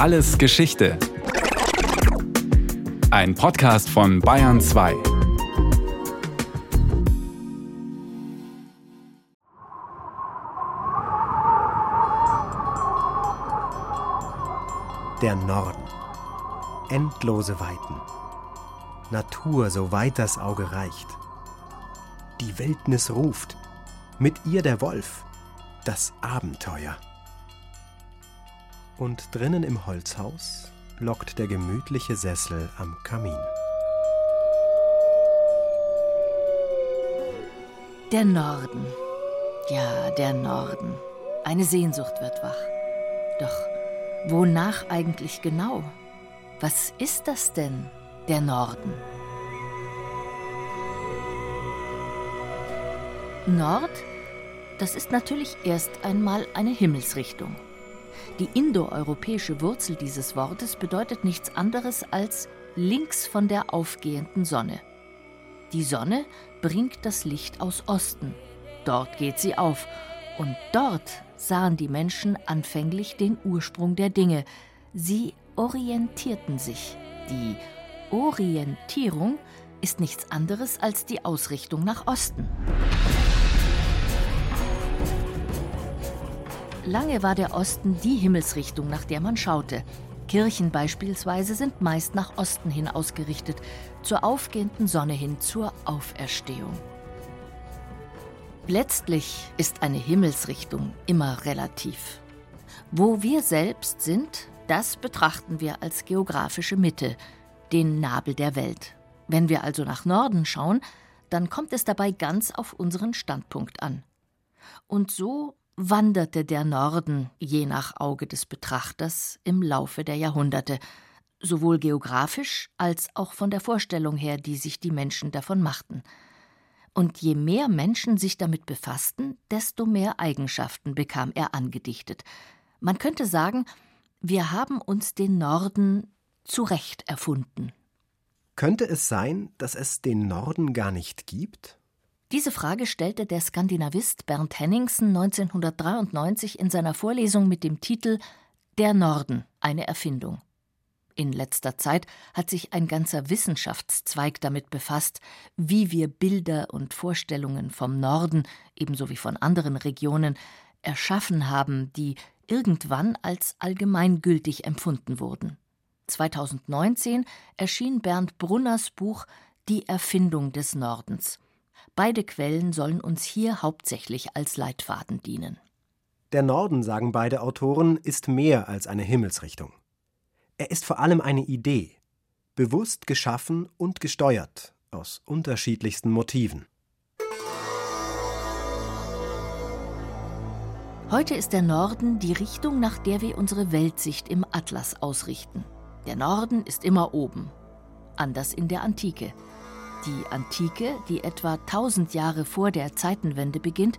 Alles Geschichte. Ein Podcast von Bayern 2. Der Norden. Endlose Weiten. Natur, so weit das Auge reicht. Die Wildnis ruft. Mit ihr der Wolf. Das Abenteuer. Und drinnen im Holzhaus lockt der gemütliche Sessel am Kamin. Der Norden. Ja, der Norden. Eine Sehnsucht wird wach. Doch wonach eigentlich genau? Was ist das denn, der Norden? Nord, das ist natürlich erst einmal eine Himmelsrichtung. Die indoeuropäische Wurzel dieses Wortes bedeutet nichts anderes als links von der aufgehenden Sonne. Die Sonne bringt das Licht aus Osten. Dort geht sie auf. Und dort sahen die Menschen anfänglich den Ursprung der Dinge. Sie orientierten sich. Die Orientierung ist nichts anderes als die Ausrichtung nach Osten. Lange war der Osten die Himmelsrichtung, nach der man schaute. Kirchen beispielsweise sind meist nach Osten hin ausgerichtet, zur aufgehenden Sonne hin, zur Auferstehung. Letztlich ist eine Himmelsrichtung immer relativ. Wo wir selbst sind, das betrachten wir als geografische Mitte, den Nabel der Welt. Wenn wir also nach Norden schauen, dann kommt es dabei ganz auf unseren Standpunkt an. Und so wanderte der Norden, je nach Auge des Betrachters, im Laufe der Jahrhunderte, sowohl geografisch als auch von der Vorstellung her, die sich die Menschen davon machten. Und je mehr Menschen sich damit befassten, desto mehr Eigenschaften bekam er angedichtet. Man könnte sagen, wir haben uns den Norden zurecht erfunden. Könnte es sein, dass es den Norden gar nicht gibt? Diese Frage stellte der Skandinavist Bernd Henningsen 1993 in seiner Vorlesung mit dem Titel Der Norden, eine Erfindung. In letzter Zeit hat sich ein ganzer Wissenschaftszweig damit befasst, wie wir Bilder und Vorstellungen vom Norden, ebenso wie von anderen Regionen, erschaffen haben, die irgendwann als allgemeingültig empfunden wurden. 2019 erschien Bernd Brunners Buch Die Erfindung des Nordens. Beide Quellen sollen uns hier hauptsächlich als Leitfaden dienen. Der Norden, sagen beide Autoren, ist mehr als eine Himmelsrichtung. Er ist vor allem eine Idee, bewusst geschaffen und gesteuert aus unterschiedlichsten Motiven. Heute ist der Norden die Richtung, nach der wir unsere Weltsicht im Atlas ausrichten. Der Norden ist immer oben, anders in der Antike. Die Antike, die etwa 1000 Jahre vor der Zeitenwende beginnt,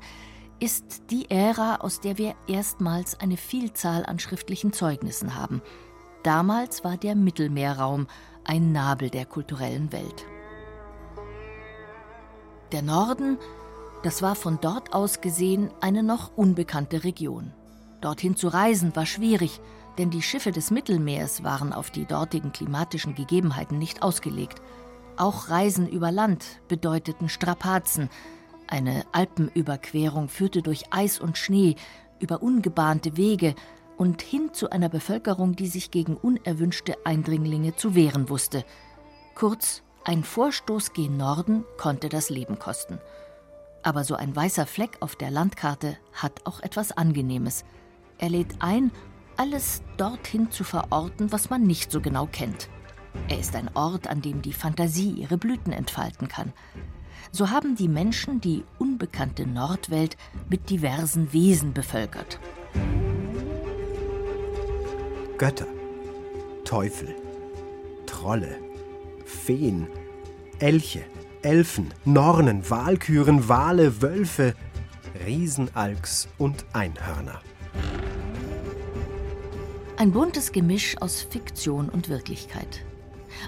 ist die Ära, aus der wir erstmals eine Vielzahl an schriftlichen Zeugnissen haben. Damals war der Mittelmeerraum ein Nabel der kulturellen Welt. Der Norden, das war von dort aus gesehen eine noch unbekannte Region. Dorthin zu reisen war schwierig, denn die Schiffe des Mittelmeers waren auf die dortigen klimatischen Gegebenheiten nicht ausgelegt. Auch Reisen über Land bedeuteten Strapazen. Eine Alpenüberquerung führte durch Eis und Schnee, über ungebahnte Wege und hin zu einer Bevölkerung, die sich gegen unerwünschte Eindringlinge zu wehren wusste. Kurz, ein Vorstoß gen Norden konnte das Leben kosten. Aber so ein weißer Fleck auf der Landkarte hat auch etwas Angenehmes. Er lädt ein, alles dorthin zu verorten, was man nicht so genau kennt. Er ist ein Ort, an dem die Fantasie ihre Blüten entfalten kann. So haben die Menschen die unbekannte Nordwelt mit diversen Wesen bevölkert. Götter, Teufel, Trolle, Feen, Elche, Elfen, Nornen, Walküren, Wale, Wölfe, Riesenalks und Einhörner. Ein buntes Gemisch aus Fiktion und Wirklichkeit.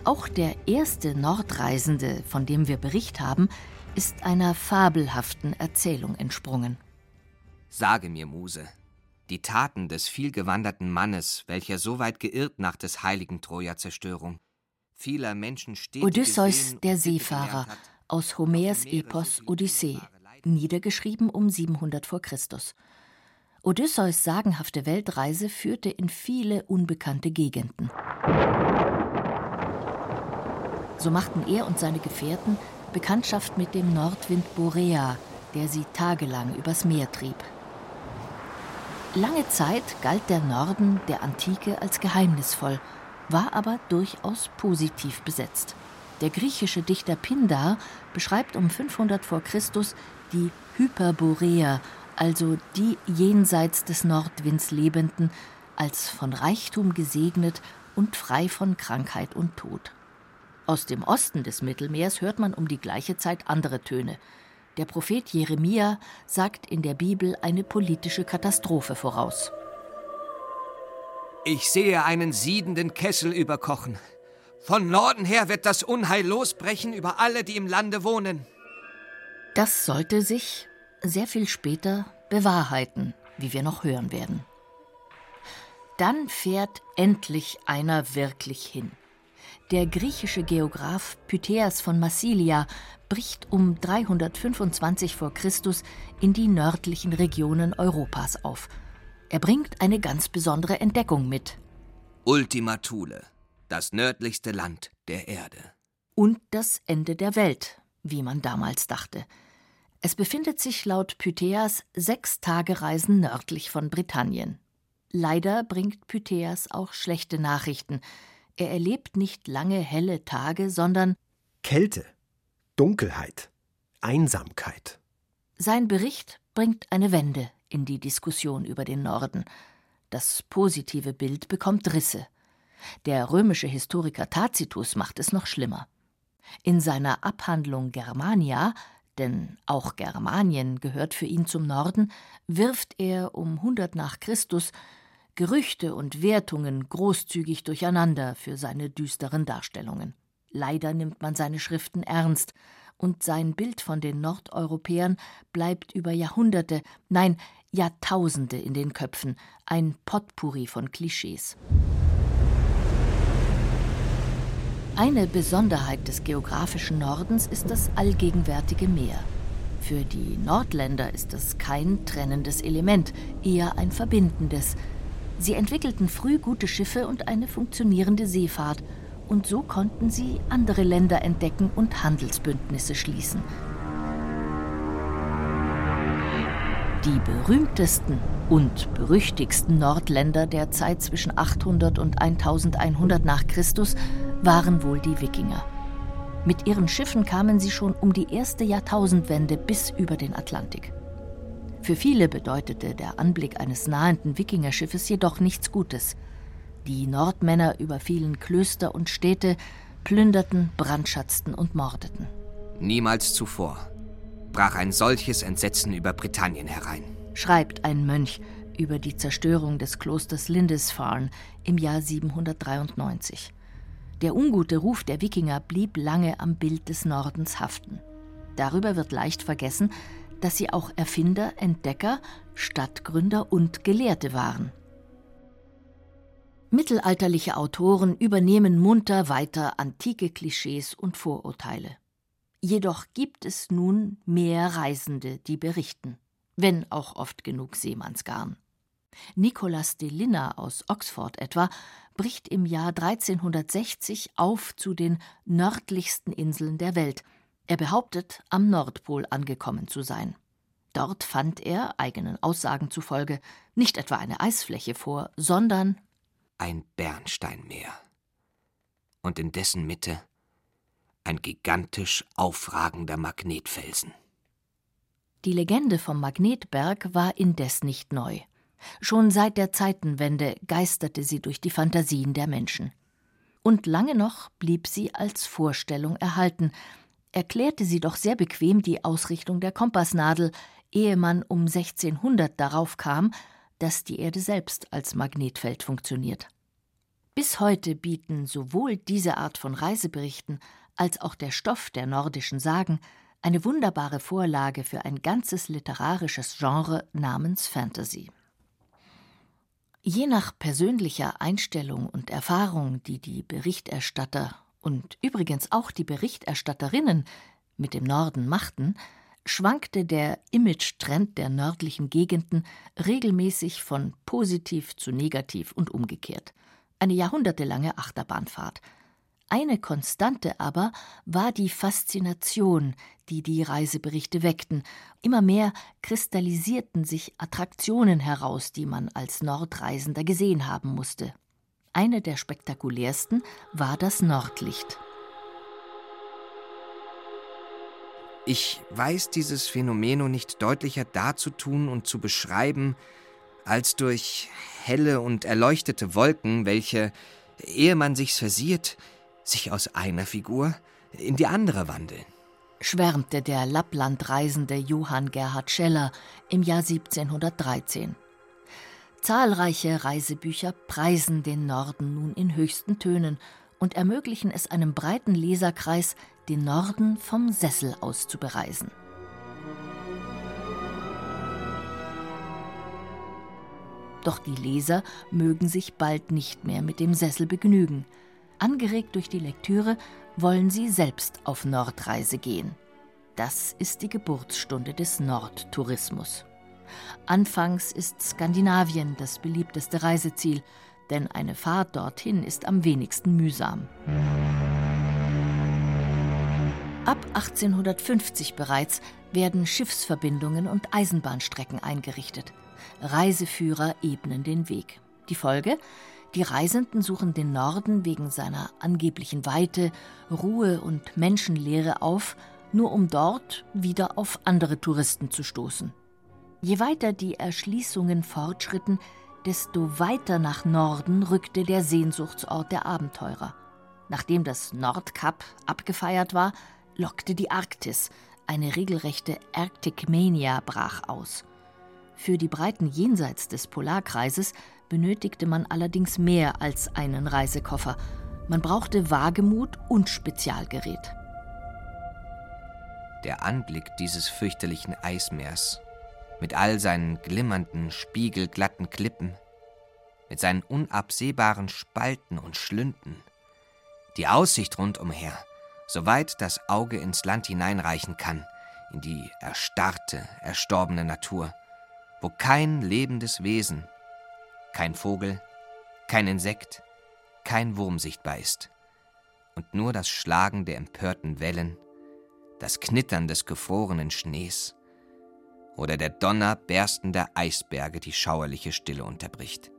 Auch der erste Nordreisende, von dem wir Bericht haben, ist einer fabelhaften Erzählung entsprungen. Sage mir, Muse, Die Taten des vielgewanderten Mannes, welcher so weit geirrt nach des heiligen Troja-Zerstörung, vieler Menschen steht. Odysseus, der Seefahrer, aus Homers Epos Odyssee, niedergeschrieben um 700 v. Chr. Odysseus sagenhafte Weltreise führte in viele unbekannte Gegenden. So machten er und seine Gefährten Bekanntschaft mit dem Nordwind Borea, der sie tagelang übers Meer trieb. Lange Zeit galt der Norden der Antike als geheimnisvoll, war aber durchaus positiv besetzt. Der griechische Dichter Pindar beschreibt um 500 v. Chr. die Hyperborea, also die jenseits des Nordwinds Lebenden, als von Reichtum gesegnet und frei von Krankheit und Tod. Aus dem Osten des Mittelmeers hört man um die gleiche Zeit andere Töne. Der Prophet Jeremia sagt in der Bibel eine politische Katastrophe voraus. Ich sehe einen siedenden Kessel überkochen. Von Norden her wird das Unheil losbrechen über alle, die im Lande wohnen. Das sollte sich sehr viel später bewahrheiten, wie wir noch hören werden. Dann fährt endlich einer wirklich hin. Der griechische Geograph Pytheas von Massilia bricht um 325 v. Chr. in die nördlichen Regionen Europas auf. Er bringt eine ganz besondere Entdeckung mit. Ultima Thule, das nördlichste Land der Erde. Und das Ende der Welt, wie man damals dachte. Es befindet sich laut Pytheas sechs Tagereisen nördlich von Britannien. Leider bringt Pytheas auch schlechte Nachrichten. Er erlebt nicht lange helle Tage, sondern Kälte, Dunkelheit, Einsamkeit. Sein Bericht bringt eine Wende in die Diskussion über den Norden. Das positive Bild bekommt Risse. Der römische Historiker Tacitus macht es noch schlimmer. In seiner Abhandlung Germania, denn auch Germanien gehört für ihn zum Norden, wirft er um 100 nach Christus Gerüchte und Wertungen großzügig durcheinander für seine düsteren Darstellungen. Leider nimmt man seine Schriften ernst, und sein Bild von den Nordeuropäern bleibt über Jahrhunderte, nein, Jahrtausende in den Köpfen, ein Potpourri von Klischees. Eine Besonderheit des geografischen Nordens ist das allgegenwärtige Meer. Für die Nordländer ist es kein trennendes Element, eher ein verbindendes, Sie entwickelten früh gute Schiffe und eine funktionierende Seefahrt, und so konnten sie andere Länder entdecken und Handelsbündnisse schließen. Die berühmtesten und berüchtigsten Nordländer der Zeit zwischen 800 und 1100 nach Christus waren wohl die Wikinger. Mit ihren Schiffen kamen sie schon um die erste Jahrtausendwende bis über den Atlantik. Für viele bedeutete der Anblick eines nahenden Wikingerschiffes jedoch nichts Gutes. Die Nordmänner überfielen Klöster und Städte, plünderten, brandschatzten und mordeten. Niemals zuvor brach ein solches Entsetzen über Britannien herein, schreibt ein Mönch über die Zerstörung des Klosters Lindisfarne im Jahr 793. Der ungute Ruf der Wikinger blieb lange am Bild des Nordens haften. Darüber wird leicht vergessen, dass sie auch Erfinder, Entdecker, Stadtgründer und Gelehrte waren. Mittelalterliche Autoren übernehmen munter weiter antike Klischees und Vorurteile. Jedoch gibt es nun mehr Reisende, die berichten, wenn auch oft genug Seemannsgarn. Nicolas de Linna aus Oxford etwa bricht im Jahr 1360 auf zu den nördlichsten Inseln der Welt er behauptet, am Nordpol angekommen zu sein. Dort fand er, eigenen Aussagen zufolge, nicht etwa eine Eisfläche vor, sondern ein Bernsteinmeer. Und in dessen Mitte ein gigantisch aufragender Magnetfelsen. Die Legende vom Magnetberg war indes nicht neu. Schon seit der Zeitenwende geisterte sie durch die Fantasien der Menschen. Und lange noch blieb sie als Vorstellung erhalten, erklärte sie doch sehr bequem die Ausrichtung der Kompassnadel, ehe man um 1600 darauf kam, dass die Erde selbst als Magnetfeld funktioniert. Bis heute bieten sowohl diese Art von Reiseberichten als auch der Stoff der nordischen Sagen eine wunderbare Vorlage für ein ganzes literarisches Genre namens Fantasy. Je nach persönlicher Einstellung und Erfahrung, die die Berichterstatter und übrigens auch die Berichterstatterinnen mit dem Norden machten, schwankte der Image-Trend der nördlichen Gegenden regelmäßig von positiv zu negativ und umgekehrt. Eine jahrhundertelange Achterbahnfahrt – eine Konstante aber war die Faszination, die die Reiseberichte weckten. Immer mehr kristallisierten sich Attraktionen heraus, die man als Nordreisender gesehen haben musste. Eine der spektakulärsten war das Nordlicht. Ich weiß dieses Phänomen nicht deutlicher darzutun und zu beschreiben, als durch helle und erleuchtete Wolken, welche, ehe man sich's versiert, sich aus einer Figur in die andere wandeln. Schwärmte der Lapplandreisende Johann Gerhard Scheller im Jahr 1713. Zahlreiche Reisebücher preisen den Norden nun in höchsten Tönen und ermöglichen es einem breiten Leserkreis, den Norden vom Sessel aus zu bereisen. Doch die Leser mögen sich bald nicht mehr mit dem Sessel begnügen. Angeregt durch die Lektüre wollen sie selbst auf Nordreise gehen. Das ist die Geburtsstunde des Nordtourismus. Anfangs ist Skandinavien das beliebteste Reiseziel, denn eine Fahrt dorthin ist am wenigsten mühsam. Ab 1850 bereits werden Schiffsverbindungen und Eisenbahnstrecken eingerichtet. Reiseführer ebnen den Weg. Die Folge? Die Reisenden suchen den Norden wegen seiner angeblichen Weite, Ruhe und Menschenleere auf, nur um dort wieder auf andere Touristen zu stoßen. Je weiter die Erschließungen fortschritten, desto weiter nach Norden rückte der Sehnsuchtsort der Abenteurer. Nachdem das Nordkap abgefeiert war, lockte die Arktis, eine regelrechte Arctic Mania brach aus. Für die Breiten jenseits des Polarkreises benötigte man allerdings mehr als einen Reisekoffer. Man brauchte Wagemut und Spezialgerät. Der Anblick dieses fürchterlichen Eismeers, mit all seinen glimmernden, spiegelglatten Klippen, mit seinen unabsehbaren Spalten und Schlünden, die Aussicht rundumher, soweit das Auge ins Land hineinreichen kann, in die erstarrte, erstorbene Natur, wo kein lebendes Wesen, kein Vogel, kein Insekt, kein Wurm sichtbar ist. Und nur das Schlagen der empörten Wellen, das Knittern des gefrorenen Schnees oder der Donner berstender Eisberge die schauerliche Stille unterbricht,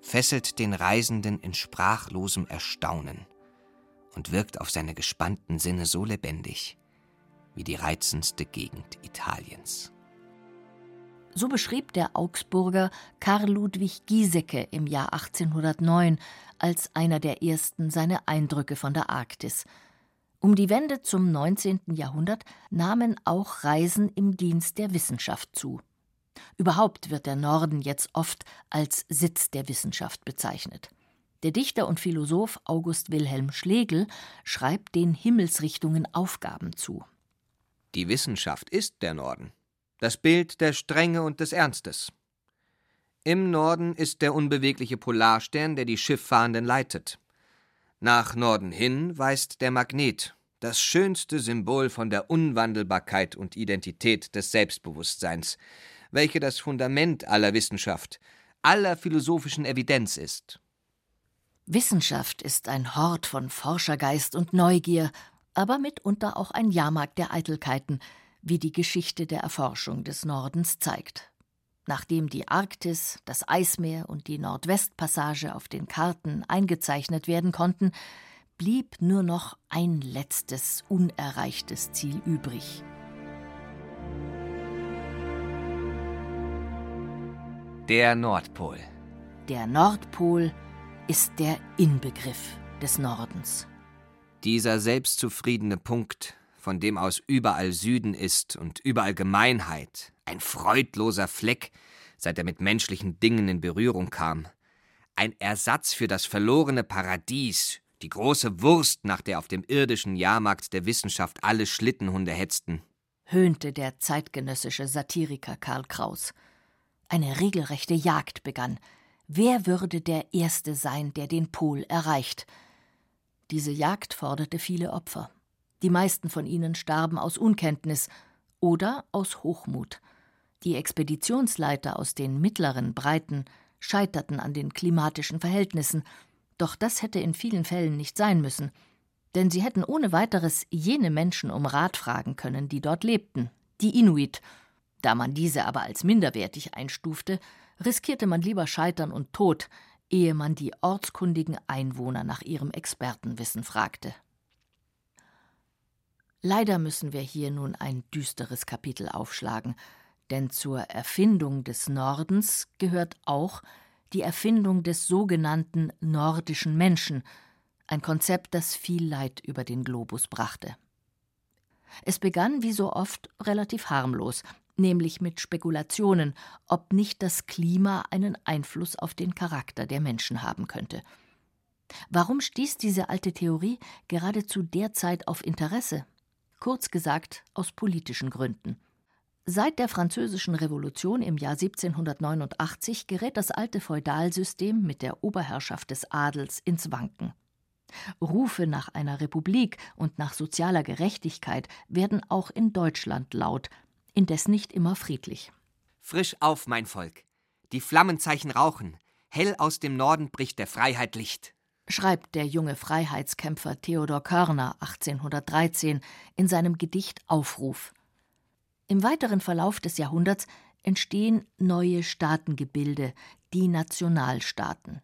fesselt den Reisenden in sprachlosem Erstaunen und wirkt auf seine gespannten Sinne so lebendig wie die reizendste Gegend Italiens. So beschrieb der Augsburger Karl Ludwig Giesecke im Jahr 1809 als einer der ersten seine Eindrücke von der Arktis. Um die Wende zum 19. Jahrhundert nahmen auch Reisen im Dienst der Wissenschaft zu. Überhaupt wird der Norden jetzt oft als Sitz der Wissenschaft bezeichnet. Der Dichter und Philosoph August Wilhelm Schlegel schreibt den Himmelsrichtungen Aufgaben zu. Die Wissenschaft ist der Norden das Bild der Strenge und des Ernstes. Im Norden ist der unbewegliche Polarstern, der die Schifffahrenden leitet. Nach Norden hin weist der Magnet, das schönste Symbol von der Unwandelbarkeit und Identität des Selbstbewusstseins, welche das Fundament aller Wissenschaft, aller philosophischen Evidenz ist. Wissenschaft ist ein Hort von Forschergeist und Neugier, aber mitunter auch ein Jahrmarkt der Eitelkeiten, wie die Geschichte der Erforschung des Nordens zeigt. Nachdem die Arktis, das Eismeer und die Nordwestpassage auf den Karten eingezeichnet werden konnten, blieb nur noch ein letztes unerreichtes Ziel übrig. Der Nordpol. Der Nordpol ist der Inbegriff des Nordens. Dieser selbstzufriedene Punkt von dem aus überall Süden ist und überall Gemeinheit, ein freudloser Fleck, seit er mit menschlichen Dingen in Berührung kam, ein Ersatz für das verlorene Paradies, die große Wurst, nach der auf dem irdischen Jahrmarkt der Wissenschaft alle Schlittenhunde hetzten, höhnte der zeitgenössische Satiriker Karl Kraus. Eine regelrechte Jagd begann. Wer würde der Erste sein, der den Pol erreicht? Diese Jagd forderte viele Opfer. Die meisten von ihnen starben aus Unkenntnis oder aus Hochmut. Die Expeditionsleiter aus den mittleren Breiten scheiterten an den klimatischen Verhältnissen, doch das hätte in vielen Fällen nicht sein müssen, denn sie hätten ohne weiteres jene Menschen um Rat fragen können, die dort lebten, die Inuit. Da man diese aber als minderwertig einstufte, riskierte man lieber Scheitern und Tod, ehe man die ortskundigen Einwohner nach ihrem Expertenwissen fragte. Leider müssen wir hier nun ein düsteres Kapitel aufschlagen, denn zur Erfindung des Nordens gehört auch die Erfindung des sogenannten nordischen Menschen, ein Konzept, das viel Leid über den Globus brachte. Es begann wie so oft relativ harmlos, nämlich mit Spekulationen, ob nicht das Klima einen Einfluss auf den Charakter der Menschen haben könnte. Warum stieß diese alte Theorie gerade zu der Zeit auf Interesse? Kurz gesagt aus politischen Gründen. Seit der Französischen Revolution im Jahr 1789 gerät das alte Feudalsystem mit der Oberherrschaft des Adels ins Wanken. Rufe nach einer Republik und nach sozialer Gerechtigkeit werden auch in Deutschland laut, indes nicht immer friedlich. Frisch auf, mein Volk! Die Flammenzeichen rauchen. Hell aus dem Norden bricht der Freiheit Licht schreibt der junge Freiheitskämpfer Theodor Körner 1813 in seinem Gedicht Aufruf. Im weiteren Verlauf des Jahrhunderts entstehen neue Staatengebilde, die Nationalstaaten.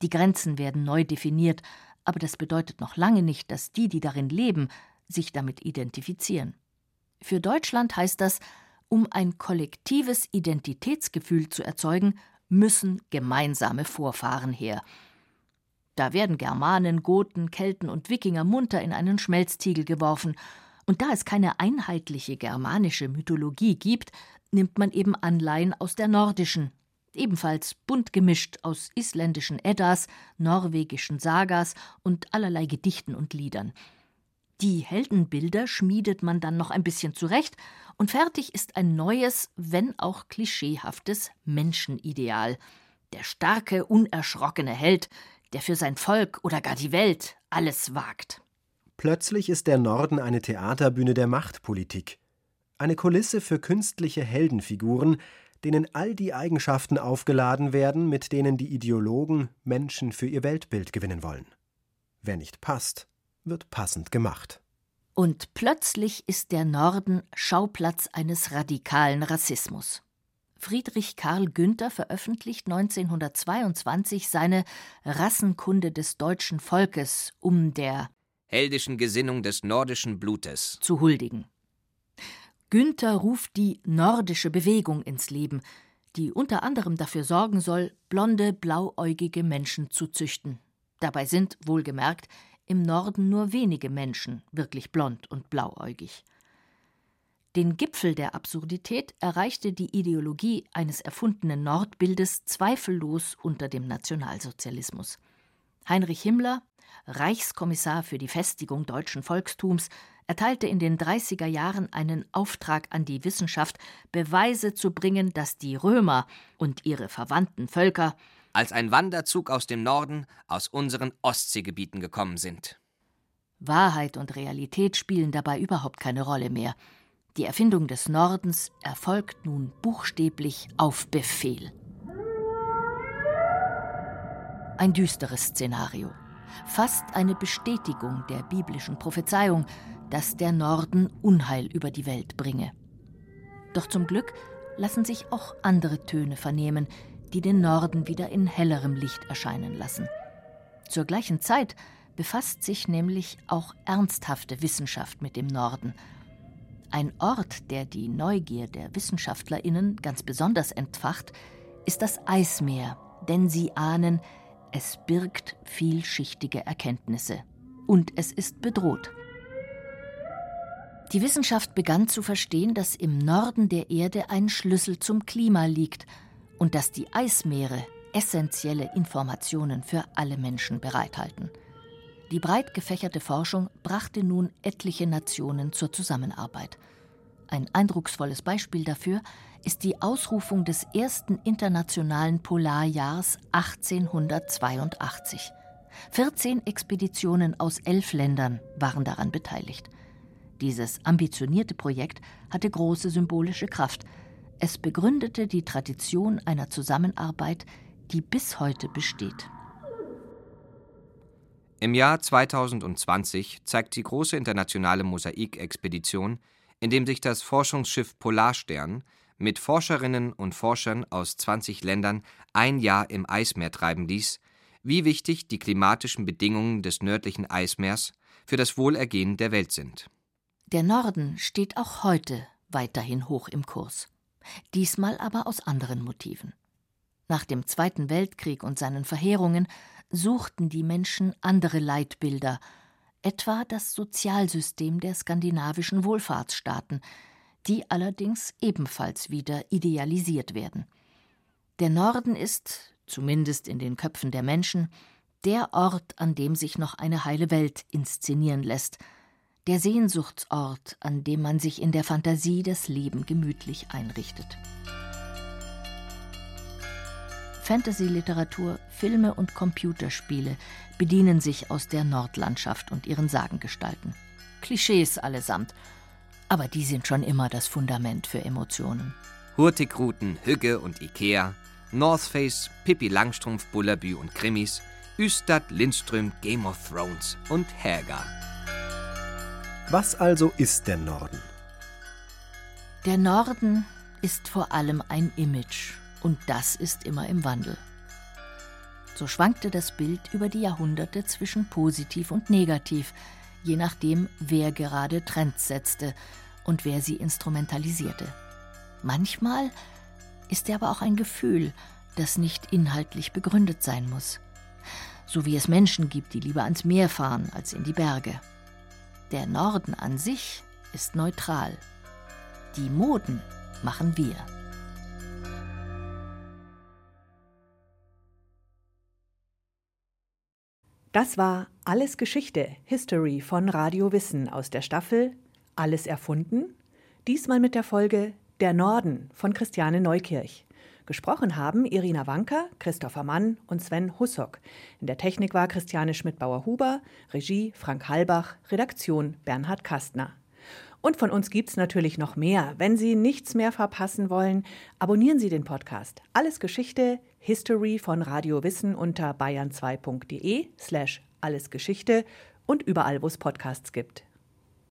Die Grenzen werden neu definiert, aber das bedeutet noch lange nicht, dass die, die darin leben, sich damit identifizieren. Für Deutschland heißt das, um ein kollektives Identitätsgefühl zu erzeugen, müssen gemeinsame Vorfahren her. Da werden Germanen, Goten, Kelten und Wikinger munter in einen Schmelztiegel geworfen, und da es keine einheitliche germanische Mythologie gibt, nimmt man eben Anleihen aus der nordischen, ebenfalls bunt gemischt aus isländischen Eddas, norwegischen Sagas und allerlei Gedichten und Liedern. Die Heldenbilder schmiedet man dann noch ein bisschen zurecht, und fertig ist ein neues, wenn auch klischeehaftes Menschenideal. Der starke, unerschrockene Held, der für sein Volk oder gar die Welt alles wagt. Plötzlich ist der Norden eine Theaterbühne der Machtpolitik, eine Kulisse für künstliche Heldenfiguren, denen all die Eigenschaften aufgeladen werden, mit denen die Ideologen Menschen für ihr Weltbild gewinnen wollen. Wer nicht passt, wird passend gemacht. Und plötzlich ist der Norden Schauplatz eines radikalen Rassismus. Friedrich Karl Günther veröffentlicht 1922 seine Rassenkunde des deutschen Volkes, um der heldischen Gesinnung des nordischen Blutes zu huldigen. Günther ruft die nordische Bewegung ins Leben, die unter anderem dafür sorgen soll, blonde, blauäugige Menschen zu züchten. Dabei sind, wohlgemerkt, im Norden nur wenige Menschen wirklich blond und blauäugig. Den Gipfel der Absurdität erreichte die Ideologie eines erfundenen Nordbildes zweifellos unter dem Nationalsozialismus. Heinrich Himmler, Reichskommissar für die Festigung deutschen Volkstums, erteilte in den 30er Jahren einen Auftrag an die Wissenschaft, Beweise zu bringen, dass die Römer und ihre verwandten Völker als ein Wanderzug aus dem Norden aus unseren Ostseegebieten gekommen sind. Wahrheit und Realität spielen dabei überhaupt keine Rolle mehr. Die Erfindung des Nordens erfolgt nun buchstäblich auf Befehl. Ein düsteres Szenario, fast eine Bestätigung der biblischen Prophezeiung, dass der Norden Unheil über die Welt bringe. Doch zum Glück lassen sich auch andere Töne vernehmen, die den Norden wieder in hellerem Licht erscheinen lassen. Zur gleichen Zeit befasst sich nämlich auch ernsthafte Wissenschaft mit dem Norden – ein Ort, der die Neugier der Wissenschaftlerinnen ganz besonders entfacht, ist das Eismeer, denn sie ahnen, es birgt vielschichtige Erkenntnisse und es ist bedroht. Die Wissenschaft begann zu verstehen, dass im Norden der Erde ein Schlüssel zum Klima liegt und dass die Eismeere essentielle Informationen für alle Menschen bereithalten. Die breit gefächerte Forschung brachte nun etliche Nationen zur Zusammenarbeit. Ein eindrucksvolles Beispiel dafür ist die Ausrufung des ersten internationalen Polarjahrs 1882. 14 Expeditionen aus elf Ländern waren daran beteiligt. Dieses ambitionierte Projekt hatte große symbolische Kraft. Es begründete die Tradition einer Zusammenarbeit, die bis heute besteht. Im Jahr 2020 zeigt die große internationale Mosaikexpedition in dem sich das Forschungsschiff Polarstern mit Forscherinnen und Forschern aus 20 Ländern ein Jahr im Eismeer treiben ließ, wie wichtig die klimatischen Bedingungen des nördlichen Eismeers für das Wohlergehen der Welt sind. Der Norden steht auch heute weiterhin hoch im Kurs. Diesmal aber aus anderen Motiven. Nach dem Zweiten Weltkrieg und seinen Verheerungen suchten die Menschen andere Leitbilder etwa das Sozialsystem der skandinavischen Wohlfahrtsstaaten, die allerdings ebenfalls wieder idealisiert werden. Der Norden ist, zumindest in den Köpfen der Menschen, der Ort, an dem sich noch eine heile Welt inszenieren lässt, der Sehnsuchtsort, an dem man sich in der Fantasie das Leben gemütlich einrichtet. Fantasy-Literatur, Filme und Computerspiele bedienen sich aus der Nordlandschaft und ihren Sagengestalten. Klischees allesamt, aber die sind schon immer das Fundament für Emotionen. Hurtigruten, Hügge und Ikea, North Face, Pippi Langstrumpf, Bullabü und Krimis, Üstad, Lindström, Game of Thrones und Helga. Was also ist der Norden? Der Norden ist vor allem ein Image und das ist immer im Wandel. So schwankte das Bild über die Jahrhunderte zwischen positiv und negativ, je nachdem, wer gerade Trends setzte und wer sie instrumentalisierte. Manchmal ist er aber auch ein Gefühl, das nicht inhaltlich begründet sein muss. So wie es Menschen gibt, die lieber ans Meer fahren als in die Berge. Der Norden an sich ist neutral. Die Moden machen wir. Das war Alles Geschichte, History von Radio Wissen aus der Staffel Alles erfunden. Diesmal mit der Folge Der Norden von Christiane Neukirch. Gesprochen haben Irina Wanker, Christopher Mann und Sven Hussock. In der Technik war Christiane Schmidt-Bauer-Huber, Regie Frank Halbach, Redaktion Bernhard Kastner. Und von uns gibt's natürlich noch mehr. Wenn Sie nichts mehr verpassen wollen, abonnieren Sie den Podcast. Alles Geschichte, History von Radio Wissen unter bayern2.de slash allesgeschichte und überall, wo es Podcasts gibt.